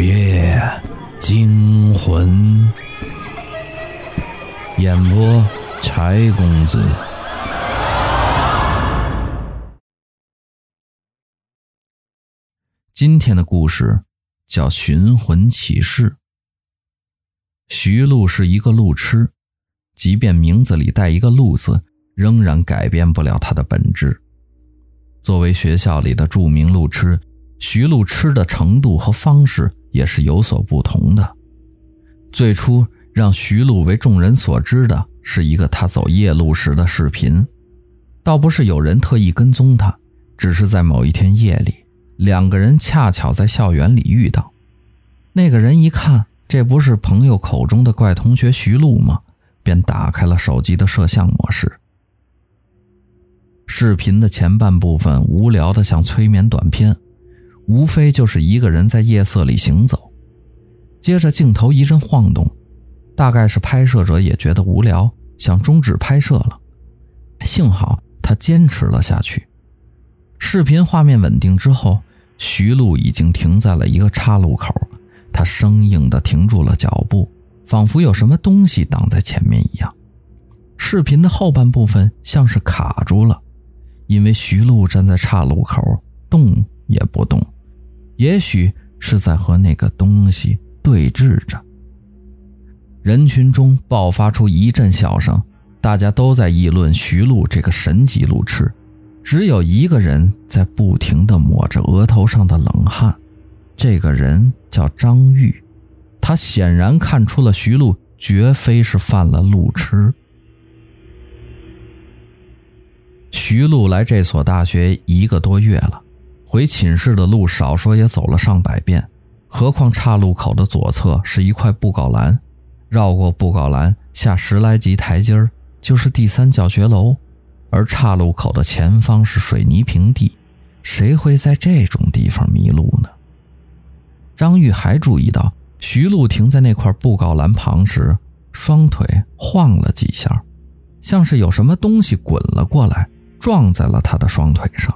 午夜惊魂，演播柴公子。今天的故事叫《寻魂启事》。徐璐是一个路痴，即便名字里带一个“路”字，仍然改变不了他的本质。作为学校里的著名路痴。徐璐吃的程度和方式也是有所不同的。最初让徐璐为众人所知的是一个他走夜路时的视频，倒不是有人特意跟踪他，只是在某一天夜里，两个人恰巧在校园里遇到。那个人一看，这不是朋友口中的怪同学徐璐吗？便打开了手机的摄像模式。视频的前半部分无聊的像催眠短片。无非就是一个人在夜色里行走，接着镜头一阵晃动，大概是拍摄者也觉得无聊，想终止拍摄了。幸好他坚持了下去。视频画面稳定之后，徐璐已经停在了一个岔路口，他生硬地停住了脚步，仿佛有什么东西挡在前面一样。视频的后半部分像是卡住了，因为徐璐站在岔路口，动也不动。也许是在和那个东西对峙着。人群中爆发出一阵笑声，大家都在议论徐璐这个神级路痴。只有一个人在不停地抹着额头上的冷汗，这个人叫张玉。他显然看出了徐璐绝非是犯了路痴。徐璐来这所大学一个多月了。回寝室的路少说也走了上百遍，何况岔路口的左侧是一块布告栏，绕过布告栏下十来级台阶儿就是第三教学楼，而岔路口的前方是水泥平地，谁会在这种地方迷路呢？张玉还注意到，徐璐停在那块布告栏旁时，双腿晃了几下，像是有什么东西滚了过来，撞在了他的双腿上。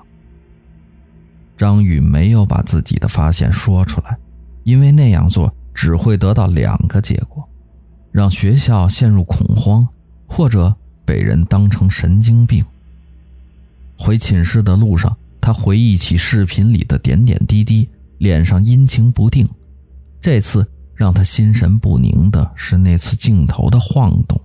张宇没有把自己的发现说出来，因为那样做只会得到两个结果：让学校陷入恐慌，或者被人当成神经病。回寝室的路上，他回忆起视频里的点点滴滴，脸上阴晴不定。这次让他心神不宁的是那次镜头的晃动。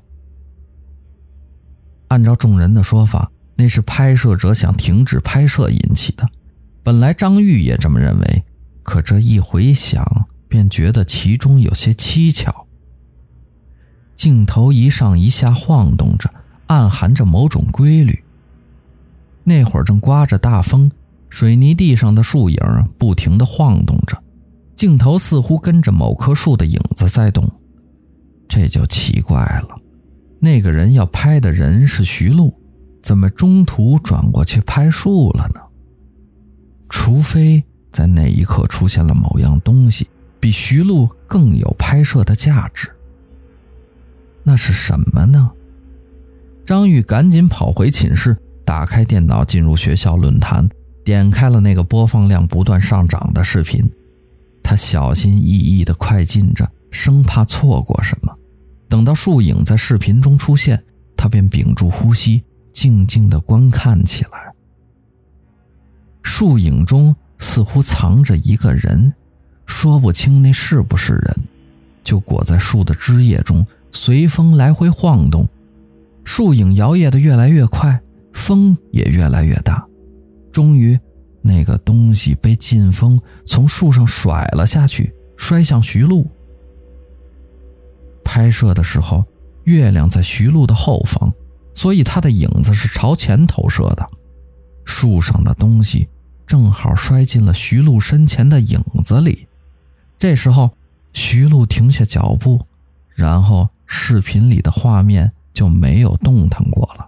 按照众人的说法，那是拍摄者想停止拍摄引起的。本来张玉也这么认为，可这一回想，便觉得其中有些蹊跷。镜头一上一下晃动着，暗含着某种规律。那会儿正刮着大风，水泥地上的树影不停地晃动着，镜头似乎跟着某棵树的影子在动。这就奇怪了，那个人要拍的人是徐璐，怎么中途转过去拍树了呢？除非在那一刻出现了某样东西，比徐璐更有拍摄的价值。那是什么呢？张玉赶紧跑回寝室，打开电脑，进入学校论坛，点开了那个播放量不断上涨的视频。他小心翼翼地快进着，生怕错过什么。等到树影在视频中出现，他便屏住呼吸，静静地观看起来。树影中似乎藏着一个人，说不清那是不是人，就裹在树的枝叶中，随风来回晃动。树影摇曳的越来越快，风也越来越大。终于，那个东西被劲风从树上甩了下去，摔向徐璐。拍摄的时候，月亮在徐璐的后方，所以他的影子是朝前投射的。树上的东西。正好摔进了徐璐身前的影子里。这时候，徐璐停下脚步，然后视频里的画面就没有动弹过了。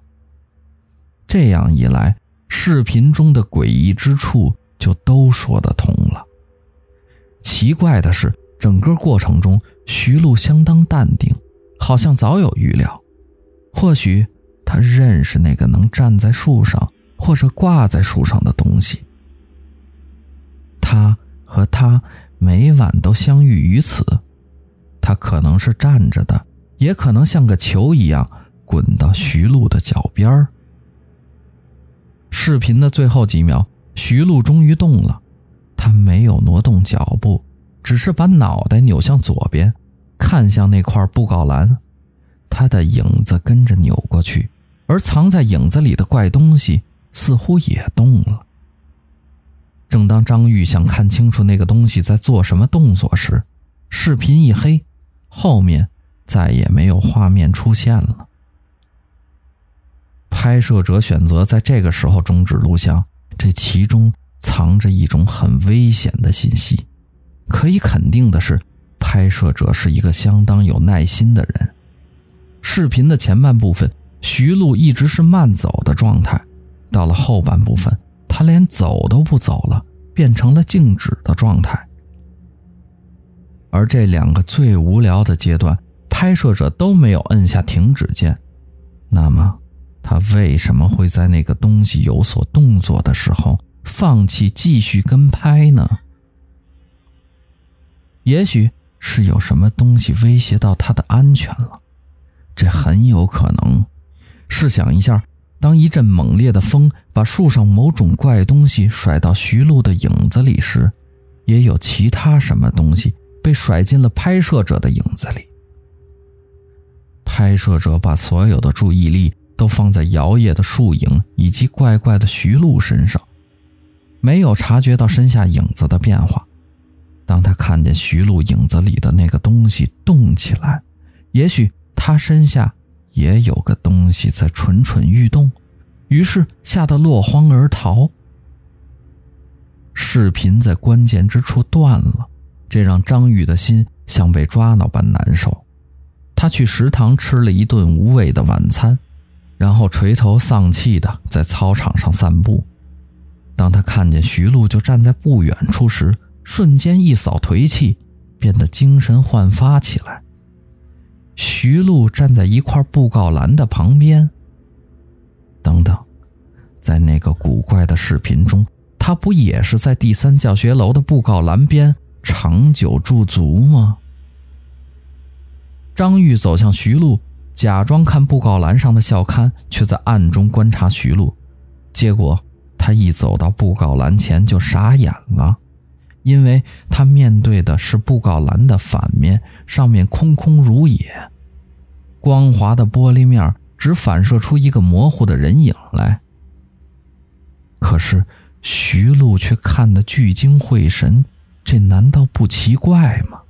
这样一来，视频中的诡异之处就都说得通了。奇怪的是，整个过程中，徐璐相当淡定，好像早有预料。或许他认识那个能站在树上或者挂在树上的东西。他和他每晚都相遇于此。他可能是站着的，也可能像个球一样滚到徐璐的脚边。视频的最后几秒，徐璐终于动了，他没有挪动脚步，只是把脑袋扭向左边，看向那块布告栏。他的影子跟着扭过去，而藏在影子里的怪东西似乎也动了。正当张玉想看清楚那个东西在做什么动作时，视频一黑，后面再也没有画面出现了。拍摄者选择在这个时候终止录像，这其中藏着一种很危险的信息。可以肯定的是，拍摄者是一个相当有耐心的人。视频的前半部分，徐璐一直是慢走的状态，到了后半部分。他连走都不走了，变成了静止的状态。而这两个最无聊的阶段，拍摄者都没有摁下停止键。那么，他为什么会在那个东西有所动作的时候放弃继续跟拍呢？也许是有什么东西威胁到他的安全了，这很有可能。试想一下。当一阵猛烈的风把树上某种怪东西甩到徐璐的影子里时，也有其他什么东西被甩进了拍摄者的影子里。拍摄者把所有的注意力都放在摇曳的树影以及怪怪的徐璐身上，没有察觉到身下影子的变化。当他看见徐璐影子里的那个东西动起来，也许他身下。也有个东西在蠢蠢欲动，于是吓得落荒而逃。视频在关键之处断了，这让张玉的心像被抓挠般难受。他去食堂吃了一顿无味的晚餐，然后垂头丧气地在操场上散步。当他看见徐璐就站在不远处时，瞬间一扫颓气，变得精神焕发起来。徐璐站在一块布告栏的旁边。等等，在那个古怪的视频中，他不也是在第三教学楼的布告栏边长久驻足吗？张玉走向徐璐，假装看布告栏上的校刊，却在暗中观察徐璐。结果他一走到布告栏前就傻眼了，因为他面对的是布告栏的反面，上面空空如也。光滑的玻璃面只反射出一个模糊的人影来，可是徐璐却看得聚精会神，这难道不奇怪吗？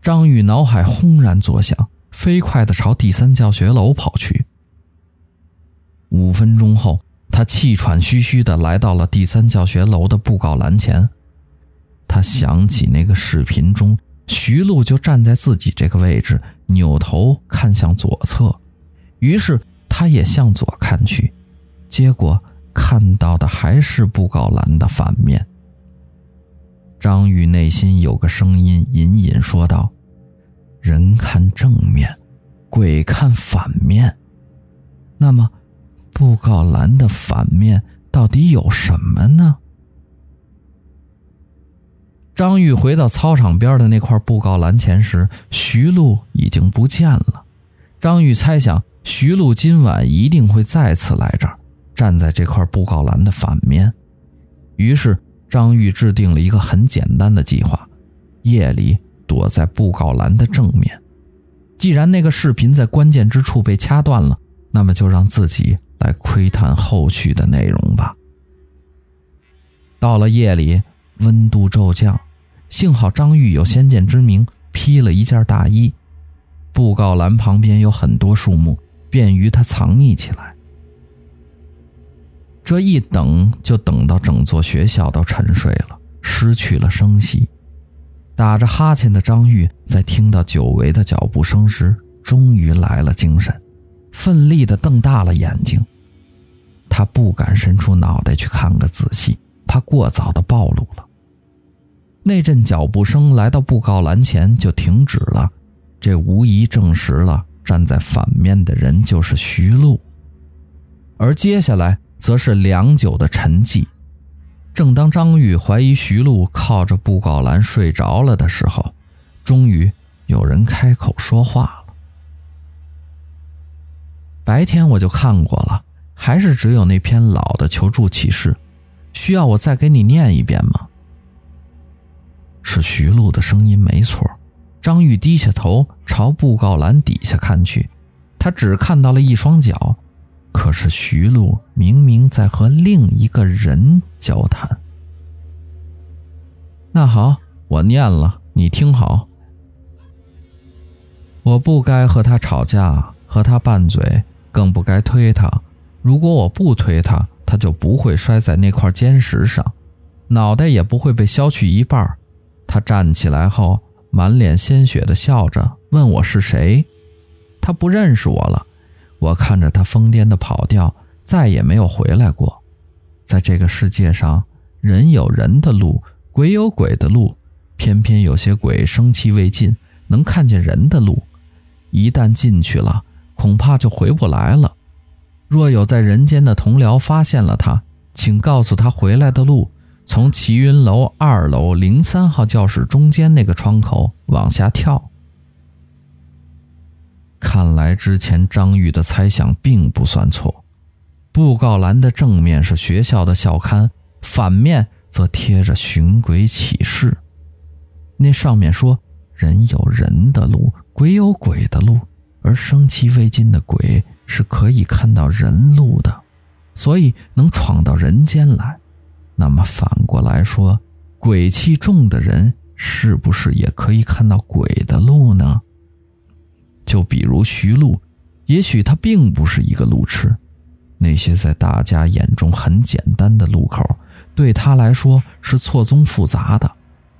张宇脑海轰然作响，飞快地朝第三教学楼跑去。五分钟后，他气喘吁吁地来到了第三教学楼的布告栏前。他想起那个视频中，徐璐就站在自己这个位置。扭头看向左侧，于是他也向左看去，结果看到的还是布告栏的反面。张宇内心有个声音隐隐说道：“人看正面，鬼看反面。那么，布告栏的反面到底有什么呢？”张玉回到操场边的那块布告栏前时，徐璐已经不见了。张玉猜想，徐璐今晚一定会再次来这儿，站在这块布告栏的反面。于是，张玉制定了一个很简单的计划：夜里躲在布告栏的正面。既然那个视频在关键之处被掐断了，那么就让自己来窥探后续的内容吧。到了夜里。温度骤降，幸好张玉有先见之明，披了一件大衣。布告栏旁边有很多树木，便于他藏匿起来。这一等就等到整座学校都沉睡了，失去了声息。打着哈欠的张玉在听到久违的脚步声时，终于来了精神，奋力地瞪大了眼睛。他不敢伸出脑袋去看个仔细，怕过早的暴露了。那阵脚步声来到布告栏前就停止了，这无疑证实了站在反面的人就是徐璐。而接下来则是良久的沉寂。正当张玉怀疑徐璐靠着布告栏睡着了的时候，终于有人开口说话了。白天我就看过了，还是只有那篇老的求助启事，需要我再给你念一遍吗？是徐璐的声音没错。张玉低下头朝布告栏底下看去，他只看到了一双脚。可是徐璐明明在和另一个人交谈。那好，我念了，你听好。我不该和他吵架，和他拌嘴，更不该推他。如果我不推他，他就不会摔在那块尖石上，脑袋也不会被削去一半。他站起来后，满脸鲜血的笑着，问我是谁。他不认识我了。我看着他疯癫的跑掉，再也没有回来过。在这个世界上，人有人的路，鬼有鬼的路。偏偏有些鬼生气未尽，能看见人的路。一旦进去了，恐怕就回不来了。若有在人间的同僚发现了他，请告诉他回来的路，从齐云楼二楼零三号教室中间那个窗口往下跳。看来之前张玉的猜想并不算错。布告栏的正面是学校的校刊，反面则贴着寻鬼启事。那上面说：“人有人的路，鬼有鬼的路，而生气未尽的鬼是可以看到人路的，所以能闯到人间来。那么反过来说，鬼气重的人是不是也可以看到鬼的路呢？”就比如徐璐，也许他并不是一个路痴，那些在大家眼中很简单的路口，对他来说是错综复杂的，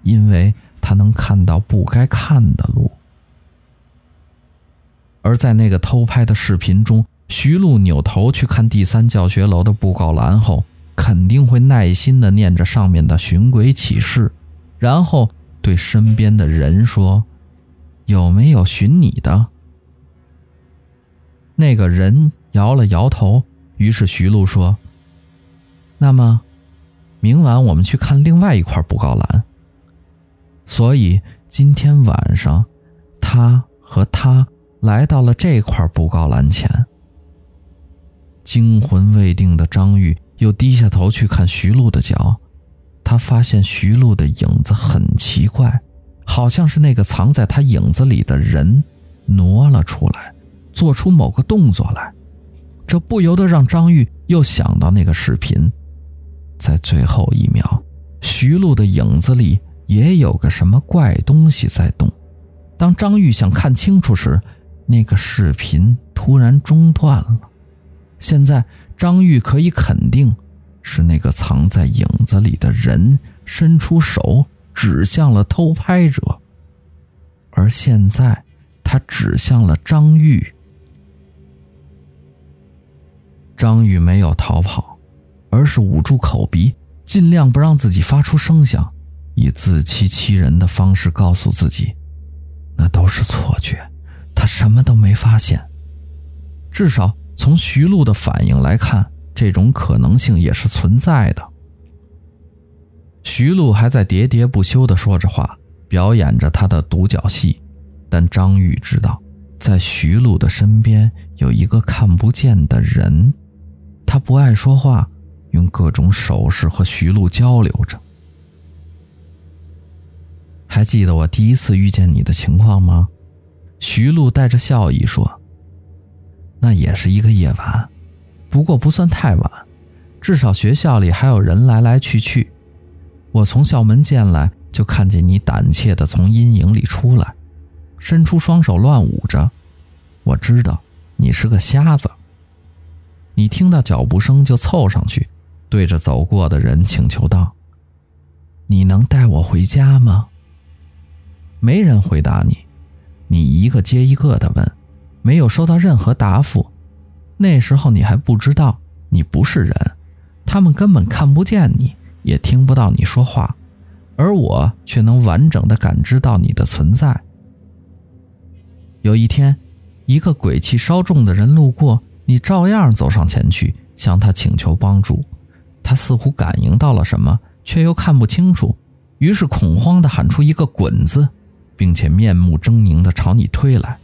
因为他能看到不该看的路。而在那个偷拍的视频中，徐璐扭头去看第三教学楼的布告栏后，肯定会耐心地念着上面的寻鬼启事，然后对身边的人说：“有没有寻你的？”那个人摇了摇头，于是徐璐说：“那么，明晚我们去看另外一块布告栏。所以今天晚上，他和他来到了这块布告栏前。惊魂未定的张玉又低下头去看徐璐的脚，他发现徐璐的影子很奇怪，好像是那个藏在他影子里的人挪了出来。”做出某个动作来，这不由得让张玉又想到那个视频，在最后一秒，徐璐的影子里也有个什么怪东西在动。当张玉想看清楚时，那个视频突然中断了。现在张玉可以肯定，是那个藏在影子里的人伸出手指向了偷拍者，而现在他指向了张玉。张玉没有逃跑，而是捂住口鼻，尽量不让自己发出声响，以自欺欺人的方式告诉自己，那都是错觉，他什么都没发现。至少从徐璐的反应来看，这种可能性也是存在的。徐璐还在喋喋不休地说着话，表演着他的独角戏，但张玉知道，在徐璐的身边有一个看不见的人。他不爱说话，用各种手势和徐璐交流着。还记得我第一次遇见你的情况吗？徐璐带着笑意说：“那也是一个夜晚，不过不算太晚，至少学校里还有人来来去去。我从校门进来，就看见你胆怯的从阴影里出来，伸出双手乱舞着。我知道你是个瞎子。”你听到脚步声就凑上去，对着走过的人请求道：“你能带我回家吗？”没人回答你，你一个接一个的问，没有收到任何答复。那时候你还不知道你不是人，他们根本看不见你，也听不到你说话，而我却能完整的感知到你的存在。有一天，一个鬼气稍重的人路过。你照样走上前去，向他请求帮助。他似乎感应到了什么，却又看不清楚，于是恐慌地喊出一个“滚”字，并且面目狰狞地朝你推来。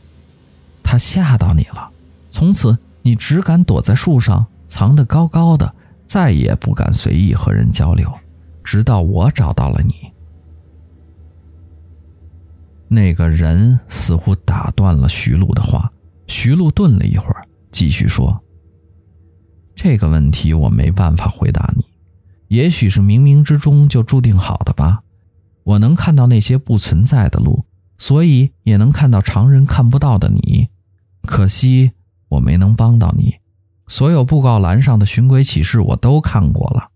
他吓到你了，从此你只敢躲在树上，藏得高高的，再也不敢随意和人交流，直到我找到了你。那个人似乎打断了徐璐的话，徐璐顿了一会儿，继续说：“这个问题我没办法回答你，也许是冥冥之中就注定好的吧。我能看到那些不存在的路，所以也能看到常人看不到的你。可惜我没能帮到你。所有布告栏上的寻鬼启事我都看过了，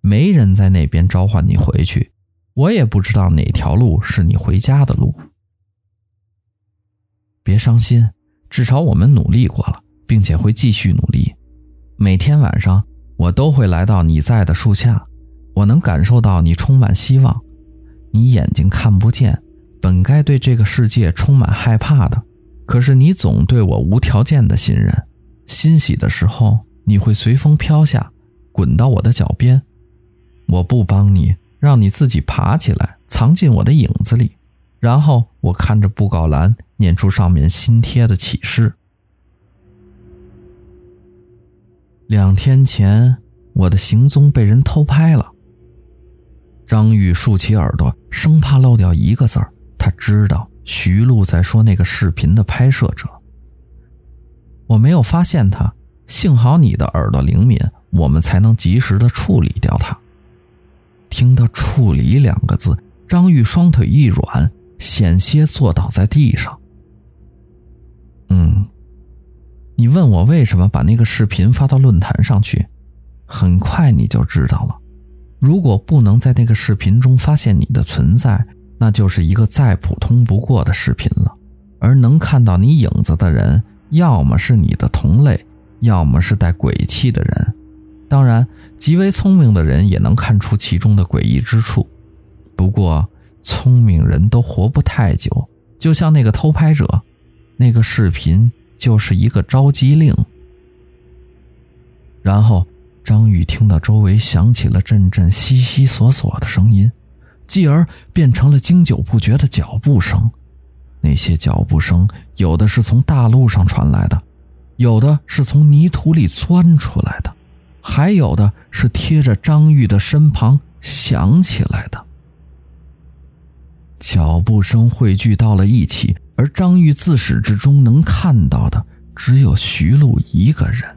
没人在那边召唤你回去，我也不知道哪条路是你回家的路。”别伤心，至少我们努力过了，并且会继续努力。每天晚上，我都会来到你在的树下，我能感受到你充满希望。你眼睛看不见，本该对这个世界充满害怕的，可是你总对我无条件的信任。欣喜的时候，你会随风飘下，滚到我的脚边。我不帮你，让你自己爬起来，藏进我的影子里。然后我看着布告栏，念出上面新贴的启事。两天前，我的行踪被人偷拍了。张玉竖起耳朵，生怕漏掉一个字儿。他知道徐璐在说那个视频的拍摄者。我没有发现他，幸好你的耳朵灵敏，我们才能及时的处理掉他。听到“处理”两个字，张玉双腿一软。险些坐倒在地上。嗯，你问我为什么把那个视频发到论坛上去，很快你就知道了。如果不能在那个视频中发现你的存在，那就是一个再普通不过的视频了。而能看到你影子的人，要么是你的同类，要么是带鬼气的人。当然，极为聪明的人也能看出其中的诡异之处。不过，聪明人都活不太久，就像那个偷拍者，那个视频就是一个召集令。然后张宇听到周围响起了阵阵悉悉索索的声音，继而变成了经久不绝的脚步声。那些脚步声有的是从大路上传来的，有的是从泥土里钻出来的，还有的是贴着张玉的身旁响起来的。脚步声汇聚到了一起，而张玉自始至终能看到的只有徐璐一个人。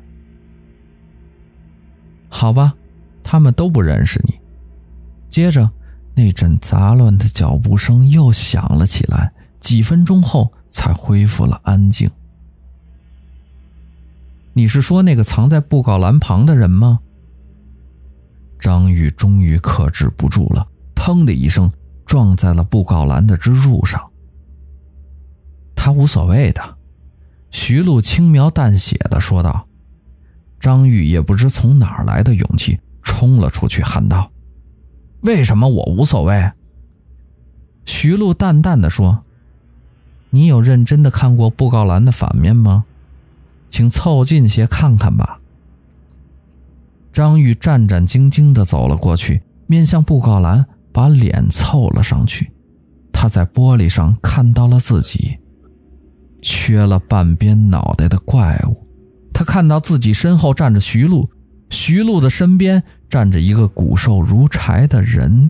好吧，他们都不认识你。接着，那阵杂乱的脚步声又响了起来，几分钟后才恢复了安静。你是说那个藏在布告栏旁的人吗？张玉终于克制不住了，砰的一声。撞在了布告栏的支柱上。他无所谓的，徐璐轻描淡写的说道。张玉也不知从哪儿来的勇气，冲了出去，喊道：“为什么我无所谓？”徐璐淡淡的说：“你有认真的看过布告栏的反面吗？请凑近些看看吧。”张玉战战兢兢的走了过去，面向布告栏。把脸凑了上去，他在玻璃上看到了自己，缺了半边脑袋的怪物。他看到自己身后站着徐璐，徐璐的身边站着一个骨瘦如柴的人，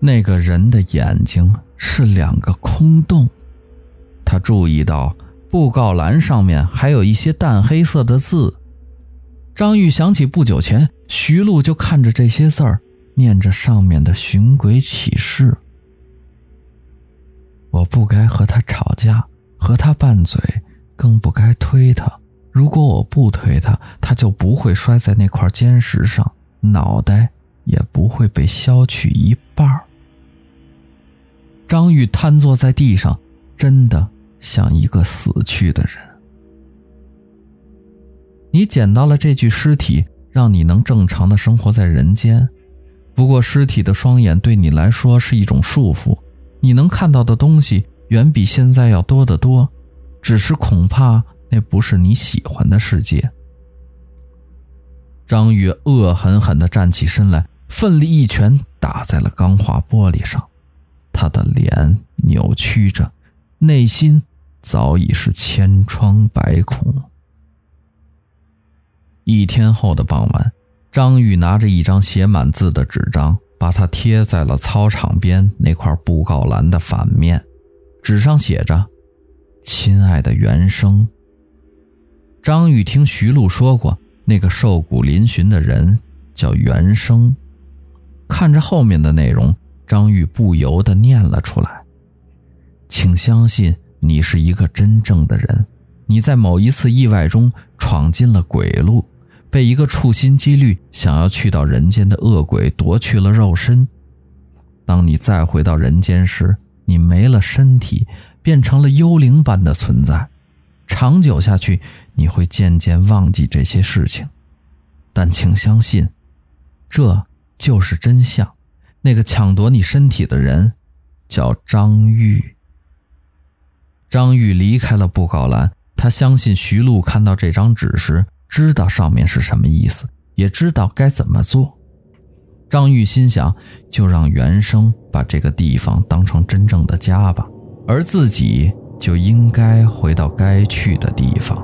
那个人的眼睛是两个空洞。他注意到布告栏上面还有一些淡黑色的字。张玉想起不久前徐璐就看着这些字儿。念着上面的寻鬼启事，我不该和他吵架，和他拌嘴，更不该推他。如果我不推他，他就不会摔在那块尖石上，脑袋也不会被削去一半。张玉瘫坐在地上，真的像一个死去的人。你捡到了这具尸体，让你能正常的生活在人间。不过，尸体的双眼对你来说是一种束缚，你能看到的东西远比现在要多得多。只是恐怕那不是你喜欢的世界。张玉恶狠狠地站起身来，奋力一拳打在了钢化玻璃上，他的脸扭曲着，内心早已是千疮百孔。一天后的傍晚，张玉拿着一张写满字的纸张，把它贴在了操场边那块布告栏的反面，纸上写着：“亲爱的原生。”张宇听徐璐说过，那个瘦骨嶙峋的人叫原生。看着后面的内容，张玉不由得念了出来：“请相信，你是一个真正的人。你在某一次意外中闯进了鬼路，被一个处心积虑想要去到人间的恶鬼夺去了肉身。当你再回到人间时，你没了身体，变成了幽灵般的存在。”长久下去，你会渐渐忘记这些事情，但请相信，这就是真相。那个抢夺你身体的人，叫张玉。张玉离开了布告栏，他相信徐璐看到这张纸时，知道上面是什么意思，也知道该怎么做。张玉心想，就让原生把这个地方当成真正的家吧，而自己。就应该回到该去的地方。